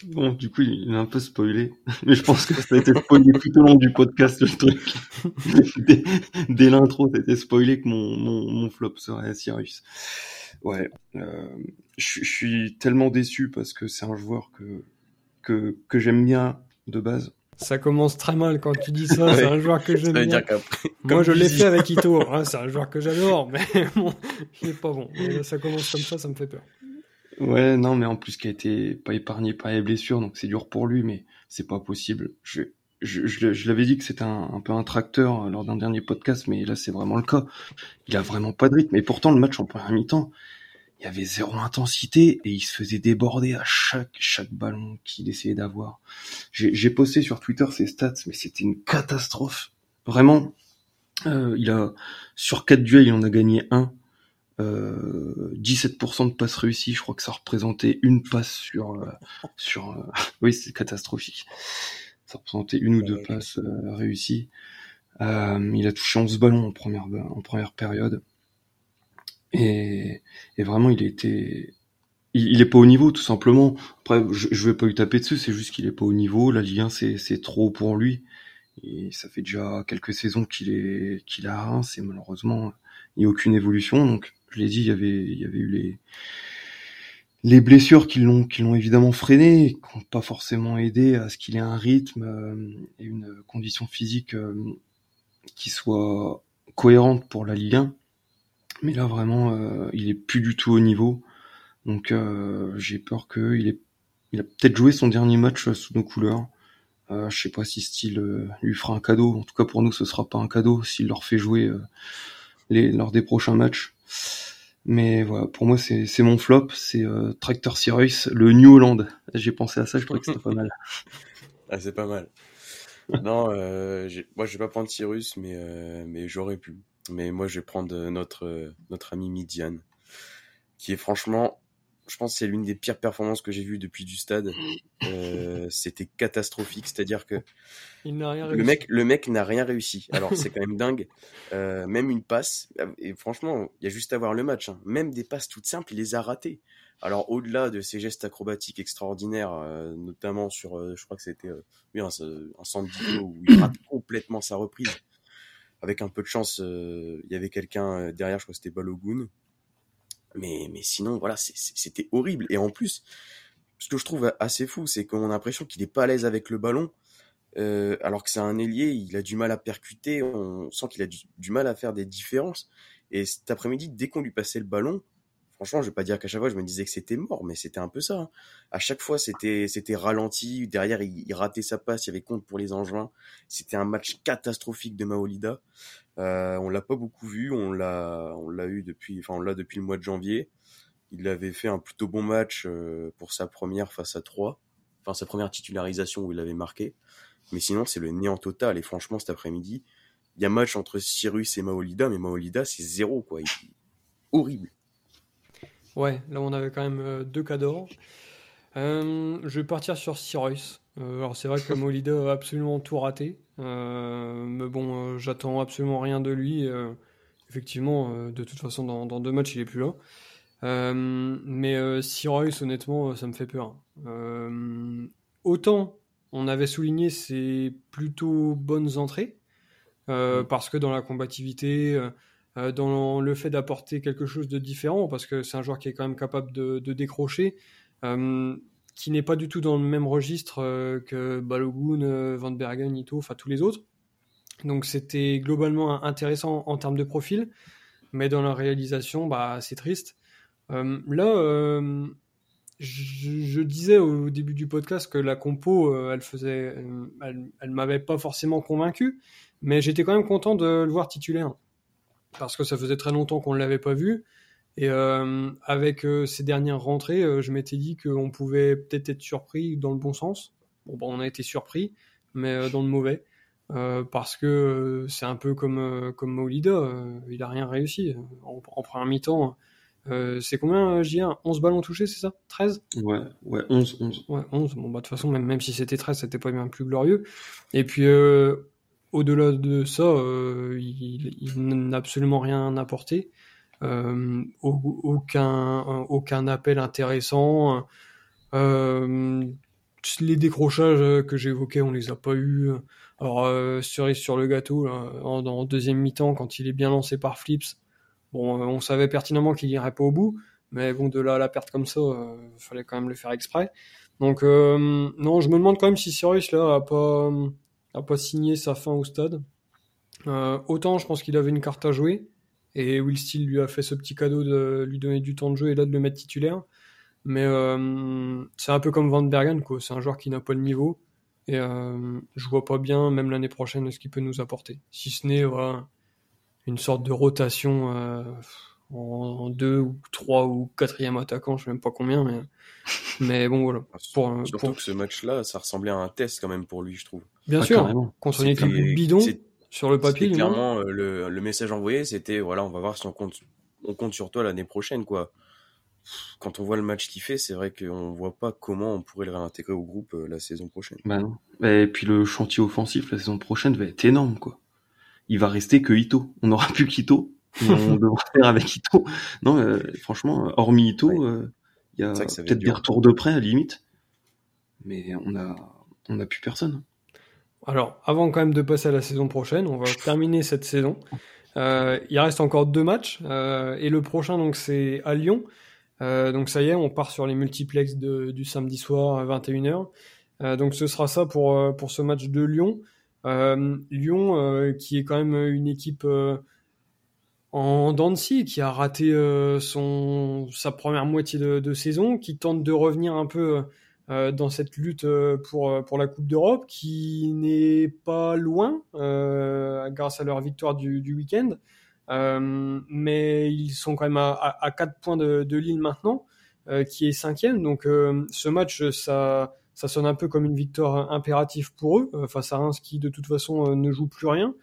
Bon, du coup, il est un peu spoilé. [laughs] Mais je pense que ça a été spoilé tout au long du podcast, le truc. [laughs] dès, dès l'intro, ça a été spoilé que mon, mon, mon flop serait Cyrus. Ouais. Euh, je, suis tellement déçu parce que c'est un joueur que, que, que j'aime bien de base. Ça commence très mal quand tu dis ça. C'est un joueur que j'aime bien. Moi, je l'ai fait avec Ito. Hein, c'est un joueur que j'adore, mais [laughs] bon, il est pas bon. ça commence comme ça, ça me fait peur. Ouais, non, mais en plus qui a été pas épargné par les blessures, donc c'est dur pour lui, mais c'est pas possible. Je, je, je, l'avais dit que c'était un, un, peu un tracteur euh, lors d'un dernier podcast, mais là c'est vraiment le cas. Il a vraiment pas de rythme. Et pourtant le match en première mi-temps, il y avait zéro intensité et il se faisait déborder à chaque chaque ballon qu'il essayait d'avoir. J'ai posté sur Twitter ses stats, mais c'était une catastrophe. Vraiment, euh, il a sur quatre duels, il en a gagné un. 17% euh, de passes réussies, je crois que ça représentait une passe sur euh, [laughs] sur euh, [laughs] oui c'est catastrophique. Ça représentait une ou deux passes réussies. il a touché 11 ballons en première en première période et, et vraiment il était il, il, est pas au niveau tout simplement. Après je, je vais pas lui taper dessus, c'est juste qu'il est pas au niveau. La Ligue 1 c'est c'est trop pour lui. Et ça fait déjà quelques saisons qu'il est qu'il a un et malheureusement il n'y a aucune évolution. Donc je l'ai dit, il y avait, eu les, les blessures qui l'ont, évidemment freiné, qui n'ont pas forcément aidé à ce qu'il ait un rythme euh, et une condition physique euh, qui soit cohérente pour la Ligue 1. Mais là vraiment, euh, il est plus du tout au niveau. Donc j'ai peur que il, est, il a peut-être joué son dernier match sous nos couleurs. Euh, je sais pas si style lui fera un cadeau. En tout cas pour nous, ce sera pas un cadeau s'il leur fait jouer lors des prochains matchs. Mais voilà, pour moi, c'est mon flop, c'est euh, Tractor Cyrus, le New Holland. J'ai pensé à ça, je trouvais que c'était pas mal. [laughs] ah, c'est pas mal. non, euh, moi, je vais pas prendre Cyrus, mais, euh, mais j'aurais pu. Mais moi, je vais prendre notre, notre ami Midian, qui est franchement je pense que c'est l'une des pires performances que j'ai vues depuis du stade. Euh, c'était catastrophique, c'est-à-dire que le mec, le mec n'a rien réussi. Alors c'est quand même dingue. Euh, même une passe, et franchement, il y a juste à voir le match. Hein. Même des passes toutes simples, il les a ratées. Alors au-delà de ces gestes acrobatiques extraordinaires, euh, notamment sur, euh, je crois que c'était euh, oui, un, un centre où il rate [coughs] complètement sa reprise. Avec un peu de chance, il y avait quelqu'un derrière, je crois que c'était Balogun, mais, mais sinon, voilà, c'était horrible. Et en plus, ce que je trouve assez fou, c'est qu'on a l'impression qu'il est pas à l'aise avec le ballon, euh, alors que c'est un ailier, il a du mal à percuter, on sent qu'il a du, mal à faire des différences. Et cet après-midi, dès qu'on lui passait le ballon, franchement, je vais pas dire qu'à chaque fois je me disais que c'était mort, mais c'était un peu ça. Hein. À chaque fois, c'était c'était ralenti. Derrière, il, il, ratait sa passe, il y avait compte pour les engins. C'était un match catastrophique de Maolida. Euh, on l'a pas beaucoup vu, on l'a, on l'a eu depuis, enfin on l'a depuis le mois de janvier. Il avait fait un plutôt bon match euh, pour sa première face à 3, enfin sa première titularisation où il avait marqué. Mais sinon, c'est le néant total. Et franchement, cet après-midi, il y a match entre Cyrus et Maolida, mais Maolida, c'est zéro, quoi. Horrible. Ouais, là, on avait quand même euh, deux cas d'or. Euh, je vais partir sur Cyrus. Euh, alors, c'est vrai que [laughs] Maolida a absolument tout raté. mais bon, j'attends absolument rien de lui. effectivement, de toute façon, dans, dans, deux matchs, il est plus là. mais Cyrus, honnêtement, ça me fait peur. autant on avait souligné ses plutôt bonnes entrées, euh, mm. parce que dans la combativité, euh, euh, dans le fait d'apporter quelque chose de différent, parce que c'est un joueur qui est quand même capable de, décrocher, qui n'est pas du tout dans le même registre que Balogun, Van Bergen, Ito, enfin tous les autres. Donc c'était globalement intéressant en termes de profil, mais dans la réalisation, bah, c'est triste. là, je, disais au début du podcast que la compo, euh, elle faisait, euh, elle, m'avait pas forcément convaincu, mais j'étais quand même content de le voir titulaire parce que ça faisait très longtemps qu'on ne l'avait pas vu. Et euh, avec ces dernières rentrées, je m'étais dit qu'on pouvait peut-être être surpris dans le bon sens. Bon, on a été surpris, mais dans le mauvais. parce que c'est un peu comme, comme Maulida, il a rien réussi. En, en première mi-temps, euh, c'est combien, euh, JR 11 ballons touchés, c'est ça? 13 Ouais, ouais, 11, 11. Ouais, 11. Bon, bah, de toute façon, même, même si c'était 13, c'était pas bien plus glorieux. Et puis, euh, au-delà de ça, euh, il, n'a absolument rien apporté. Euh, aucun, aucun appel intéressant. les décrochages que j'évoquais, on les a pas eu. Alors, cerise sur le gâteau, là, en, deuxième mi-temps, quand il est bien lancé par Flips, euh, on savait pertinemment qu'il irait pas au bout, mais bon, de là à la perte comme ça, euh, fallait quand même le faire exprès. Donc, euh, non, je me demande quand même si Cyrus là a pas, a pas signé sa fin au stade. autant, je pense qu'il avait une carte à jouer, et Will Steele lui a fait ce petit cadeau de lui donner du temps de jeu et là de le mettre titulaire. Mais c'est un peu comme Van Bergen. C'est un joueur qui n'a pas le niveau. Et je vois pas bien, même l'année prochaine, ce qu'il peut nous apporter. Si ce n'est une sorte de rotation euh, en, deux ou trois ou quatrième attaquant, je sais même pas combien, mais, [laughs] mais bon voilà. Ah, pour, Surtout que ce match-là, ça ressemblait à un test quand même pour lui, je trouve. Bien ah, sûr, contre une équipe bidon, sur le papier. Clairement, euh, le, le, message envoyé, c'était voilà, on va voir si on compte, on compte sur toi l'année prochaine, quoi. Quand on voit le match qu'il fait, c'est vrai qu'on voit pas comment on pourrait le réintégrer au groupe euh, la saison prochaine. Bah non. Et puis le chantier offensif la saison prochaine va être énorme, quoi il va rester que Ito. On n'aura plus qu'Ito. On [laughs] devra faire avec Ito. Non, euh, franchement, hormis Ito, euh, il y a peut-être des retours de près à la limite, mais on a on a plus personne. Alors, avant quand même de passer à la saison prochaine, on va [laughs] terminer cette saison. Euh, il reste encore deux matchs et le prochain donc c'est à Lyon. donc ça y est, on part sur les multiplex du samedi soir à 21h. donc ce sera ça pour pour ce match de Lyon. Euh, Lyon, euh, qui est quand même une équipe euh, en Dancy, qui a raté son, sa première moitié de, saison, qui tente de revenir un peu dans cette lutte pour, pour la Coupe d'Europe, qui n'est pas loin grâce à leur victoire du, du week-end. mais ils sont quand même à, à, 4 points de, de Lille maintenant, qui est cinquième. Donc ce match, ça, ça sonne un peu comme une victoire impérative pour eux euh, face à Reims qui de toute façon euh, ne joue plus rien.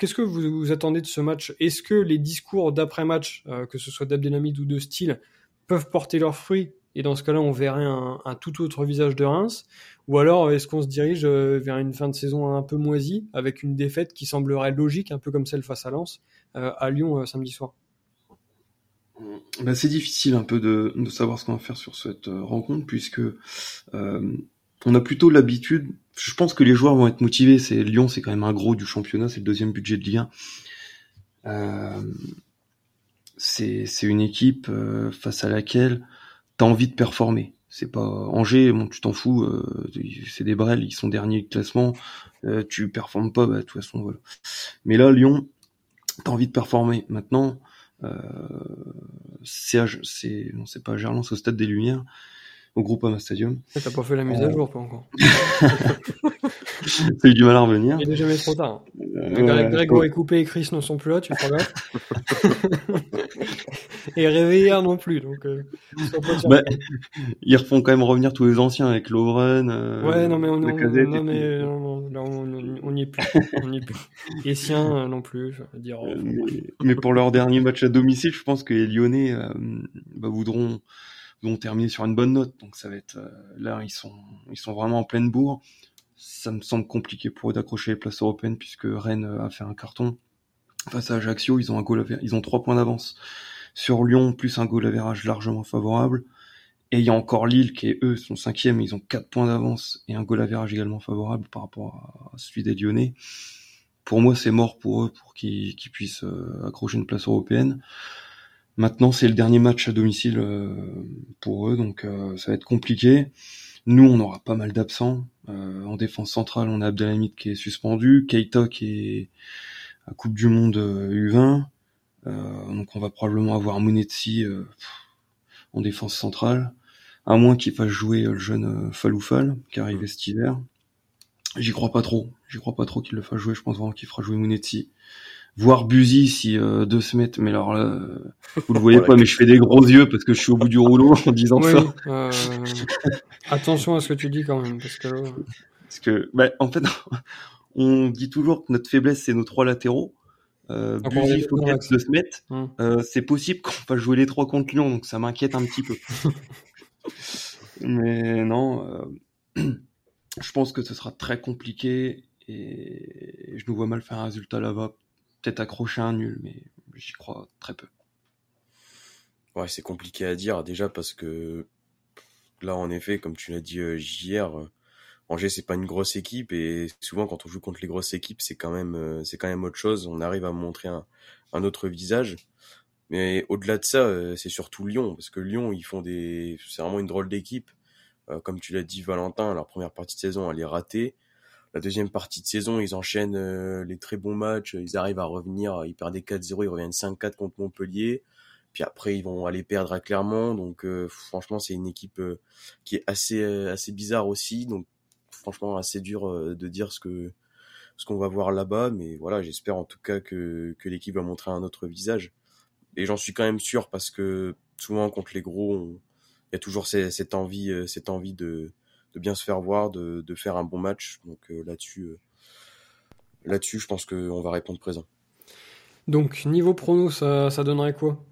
Euh, qu'est-ce que vous, attendez de ce match? Est-ce que les discours d'après-match, que ce soit d'Abdelhamid ou de Style, peuvent porter leurs fruits? Et dans ce cas-là, on verrait un, tout autre visage de Reims? Ou alors, est-ce qu'on se dirige vers une fin de saison un peu moisie, avec une défaite qui semblerait logique, un peu comme celle face à Lens, à Lyon samedi soir? Bah, c'est difficile un peu de, de savoir ce qu'on va faire sur cette euh, rencontre puisque euh, on a plutôt l'habitude. Je pense que les joueurs vont être motivés. C'est Lyon, c'est quand même un gros du championnat, c'est le deuxième budget de Ligue 1. Euh, c'est une équipe euh, face à laquelle tu as envie de performer. C'est pas Angers, bon, tu t'en fous, euh, c'est des brels, ils sont derniers de classement, tu performes pas, bah, de toute façon voilà. Mais là, Lyon, t'as envie de performer. Maintenant, c'est, c'est, non, c'est pas Gerland, c'est au Stade des Lumières, au Groupama Stadium. T'as pas fait la mise à jour, pas encore. [laughs] T'as eu du mal à revenir. Il est jamais trop tard. Euh, Grégory Coupé et Chris ne sont plus là, tu crois [laughs] et rêvé non plus. Donc, euh, bah, ils refont quand même revenir tous les anciens avec Lovren. Euh, ouais, non mais on, n'y est plus. on est plus. [laughs] Et Sien euh, non plus. Dire, mais, pour leur dernier match à domicile, je pense que les Lyonnais bah, voudront vont terminer sur une bonne note. Donc ça va être là, ils sont ils sont vraiment en pleine bourre. Ça me semble compliqué pour eux d'accrocher les places européennes puisque Rennes a fait un carton face à Ajaccio. Ils ont un goal, ils ont trois points d'avance sur Lyon, plus un goal average largement favorable. Et il y a encore Lille qui, eux, sont cinquième, ils ont quatre points d'avance et un goal average également favorable par rapport à celui des Lyonnais. Pour moi, c'est mort pour eux pour qu'ils puissent euh, accrocher une place européenne. Maintenant, c'est le dernier match à domicile euh, pour eux, donc euh, ça va être compliqué. Nous, on aura pas mal d'absents. en défense centrale, on a Abdelhamid qui est suspendu, Keita qui est à Coupe du Monde U20. Euh, donc on va probablement avoir Munetsi euh, en défense centrale, à moins qu'il fasse jouer le jeune euh, Faloufal qui arrive cet hiver. J'y crois pas trop. J'y crois pas trop qu'il le fasse jouer. Je pense vraiment qu'il fera jouer Munetsi. Voir Buzy si euh, deux se mettent. Mais alors là, vous le voyez [laughs] pas, mais je fais des gros yeux parce que je suis au bout du rouleau en disant ça. Euh, attention à ce que tu dis quand même, parce que. Parce que, bah, en fait, [laughs] on dit toujours que notre faiblesse c'est nos trois latéraux euh, Buzy, de se mettre. Hum. Euh, c'est possible qu'on va jouer les trois contre Lyon, donc ça m'inquiète un petit peu. [laughs] Mais non, euh, [clears throat] je pense que ce sera très compliqué et je nous vois mal faire un résultat là-bas. Peut-être accrocher un nul, mais j'y crois très peu. Ouais, c'est compliqué à dire déjà parce que là, en effet, comme tu l'as dit euh, hier, Angers c'est pas une grosse équipe et souvent quand on joue contre les grosses équipes c'est quand même euh, c'est quand même autre chose. On arrive à montrer un, un autre visage. Mais au-delà de ça euh, c'est surtout Lyon parce que Lyon ils font des c'est vraiment une drôle d'équipe. Euh, comme tu l'as dit Valentin leur première partie de saison elle est ratée la deuxième partie de saison ils enchaînent les très bons matchs ils arrivent à revenir ils perdent 4-0 ils reviennent 5-4 contre Montpellier. Puis après ils vont aller perdre à Clermont. Donc franchement c'est une équipe qui est assez assez bizarre aussi. Donc franchement assez dur euh, de dire ce que ce qu'on va voir là-bas, mais voilà, j'espère en tout cas que, que l'équipe va montrer un autre visage. Et j'en suis quand même sûr parce que souvent contre les gros, il y a toujours cette envie, euh, cette envie de, de bien se faire voir, de, de faire un bon match. Donc euh, là-dessus, là-dessus, je pense qu'on va répondre présent. Donc niveau prono, ça, ça donnerait quoi?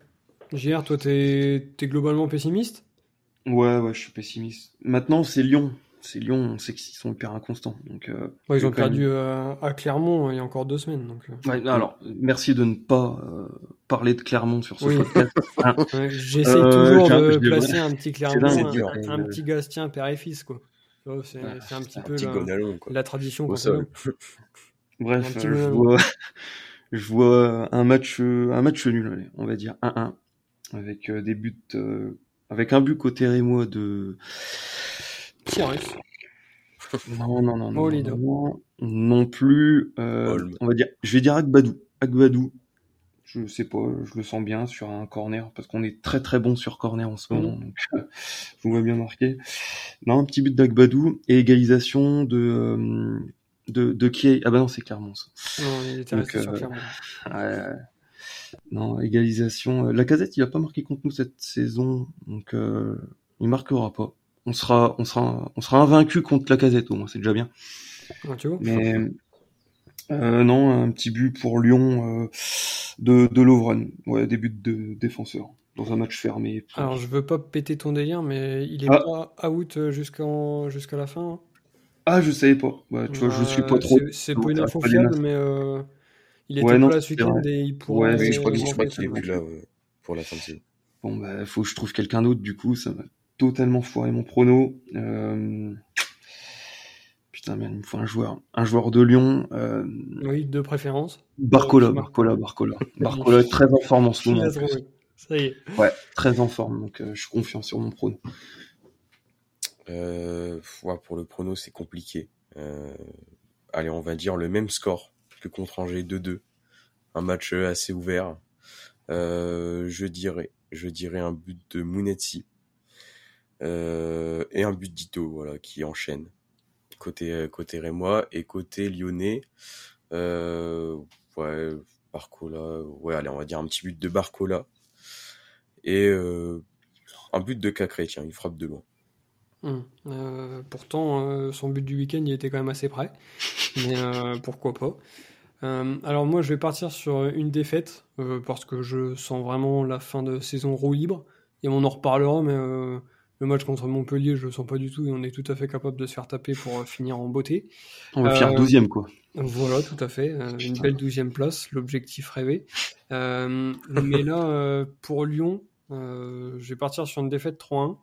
JR, toi, t'es es globalement pessimiste? Ouais, ouais, je suis pessimiste. Maintenant, c'est Lyon c'est Lyon, on sait qu'ils sont hyper inconstants. Donc, euh, ils ont perdu euh, à Clermont il y a encore deux semaines. Donc, euh. alors, merci de ne pas parler de Clermont sur ce podcast. [laughs] Ah. J'essaie toujours de placer un petit Clermont, un, petit Gastien père et fils, quoi. C'est un petit peu la, tradition. [laughs] Bref, je vois, je vois un match, un match nul, on va dire 1-1, avec des buts, avec un but côté Rémois de non, non, non, non, non, non, plus. Euh, on va dire, je vais dire Agbadou. Agbadou. Je sais pas, je le sens bien sur un corner parce qu'on est très très bon sur corner en ce moment. Mhm. Donc, je vois bien marqué. Non, un petit but d'Agbadou et égalisation de euh, de, de qui est... Ah bah non, c'est Clermont ça. Non, il était donc, sur euh, Clermont. Ouais, non, égalisation. La casette, il a pas marqué contre nous cette saison, donc euh, il marquera pas on sera, on sera, on sera invaincu contre la casette au moins, c'est déjà bien. Ah, tu vois Mais euh, non, un petit but pour Lyon euh, de, de Lovren, ouais, des buts de défenseur dans un match fermé. Alors je veux pas péter ton délire, mais il est ah. pas out jusqu'en jusqu'à la fin. Hein. Ah, je savais pas. tu vois, je suis pas trop. C'est pas une info fiable, mais euh, il était pas là ce week-end et il pourrait. Ouais, je crois, qu'il est plus là pour la fin de saison. Bon bah faut que je trouve quelqu'un d'autre du coup, ça va totalement foiré mon prono. Euh... Putain, merde, il me faut un joueur. Un joueur de Lyon. Euh... Oui, de préférence. Barcola, Barcola, Barcola. [laughs] Barcola est très en forme en ce moment. Ça y est. Ouais, très en forme, donc euh, je suis confiant sur mon prono. Euh, pour le prono, c'est compliqué. Euh, allez, on va dire le même score que contre Angers 2-2. Un match assez ouvert. Euh, je dirais, je dirais un but de Mounetsi euh, et un but d'Ito, voilà, qui enchaîne côté euh, côté Rémois et côté Lyonnais. Euh, ouais, Barcola, ouais, allez, on va dire un petit but de Barcola. et un but de Cacré, tiens, une frappe de loin. Hum. pourtant, son but du week-end, il était quand même assez près. [laughs] Mais pourquoi pas. alors moi, je vais partir sur une défaite parce que je sens vraiment la fin de saison roue libre. Et on en reparlera, mais le match contre Montpellier, je le sens pas du tout et on est tout à fait capable de se faire taper pour euh, finir en beauté. On va faire 12 euh, quoi. Voilà, tout à fait. Euh, une belle douzième place, l'objectif rêvé. mais là, pour Lyon, je vais partir sur une défaite 3-1.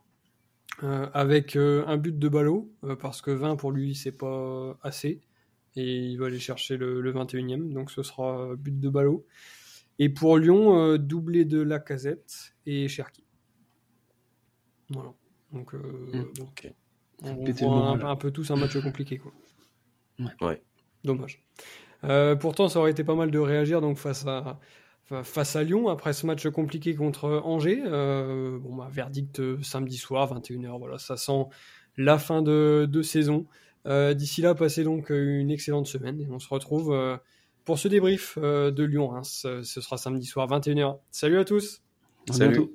avec un but de ballot, parce que 20 pour lui, c'est pas assez. Et il va aller chercher le, le 21e, donc ce sera but de ballot. Et pour Lyon, doublé de Lacazette et Cherki. Voilà. Donc, euh, mmh. on voit un, peu tous un match compliqué. Quoi. Ouais. Dommage. Euh, pourtant, ça aurait été pas mal de réagir donc face à face à Lyon après ce match compliqué contre Angers. Euh, bon, bah, verdict samedi soir, 21h. Voilà, ça sent la fin de, de saison. D'ici là, passez donc une excellente semaine et on se retrouve pour ce débrief de Lyon-Reims. Ce sera samedi soir, 21h. Salut à tous. Salut.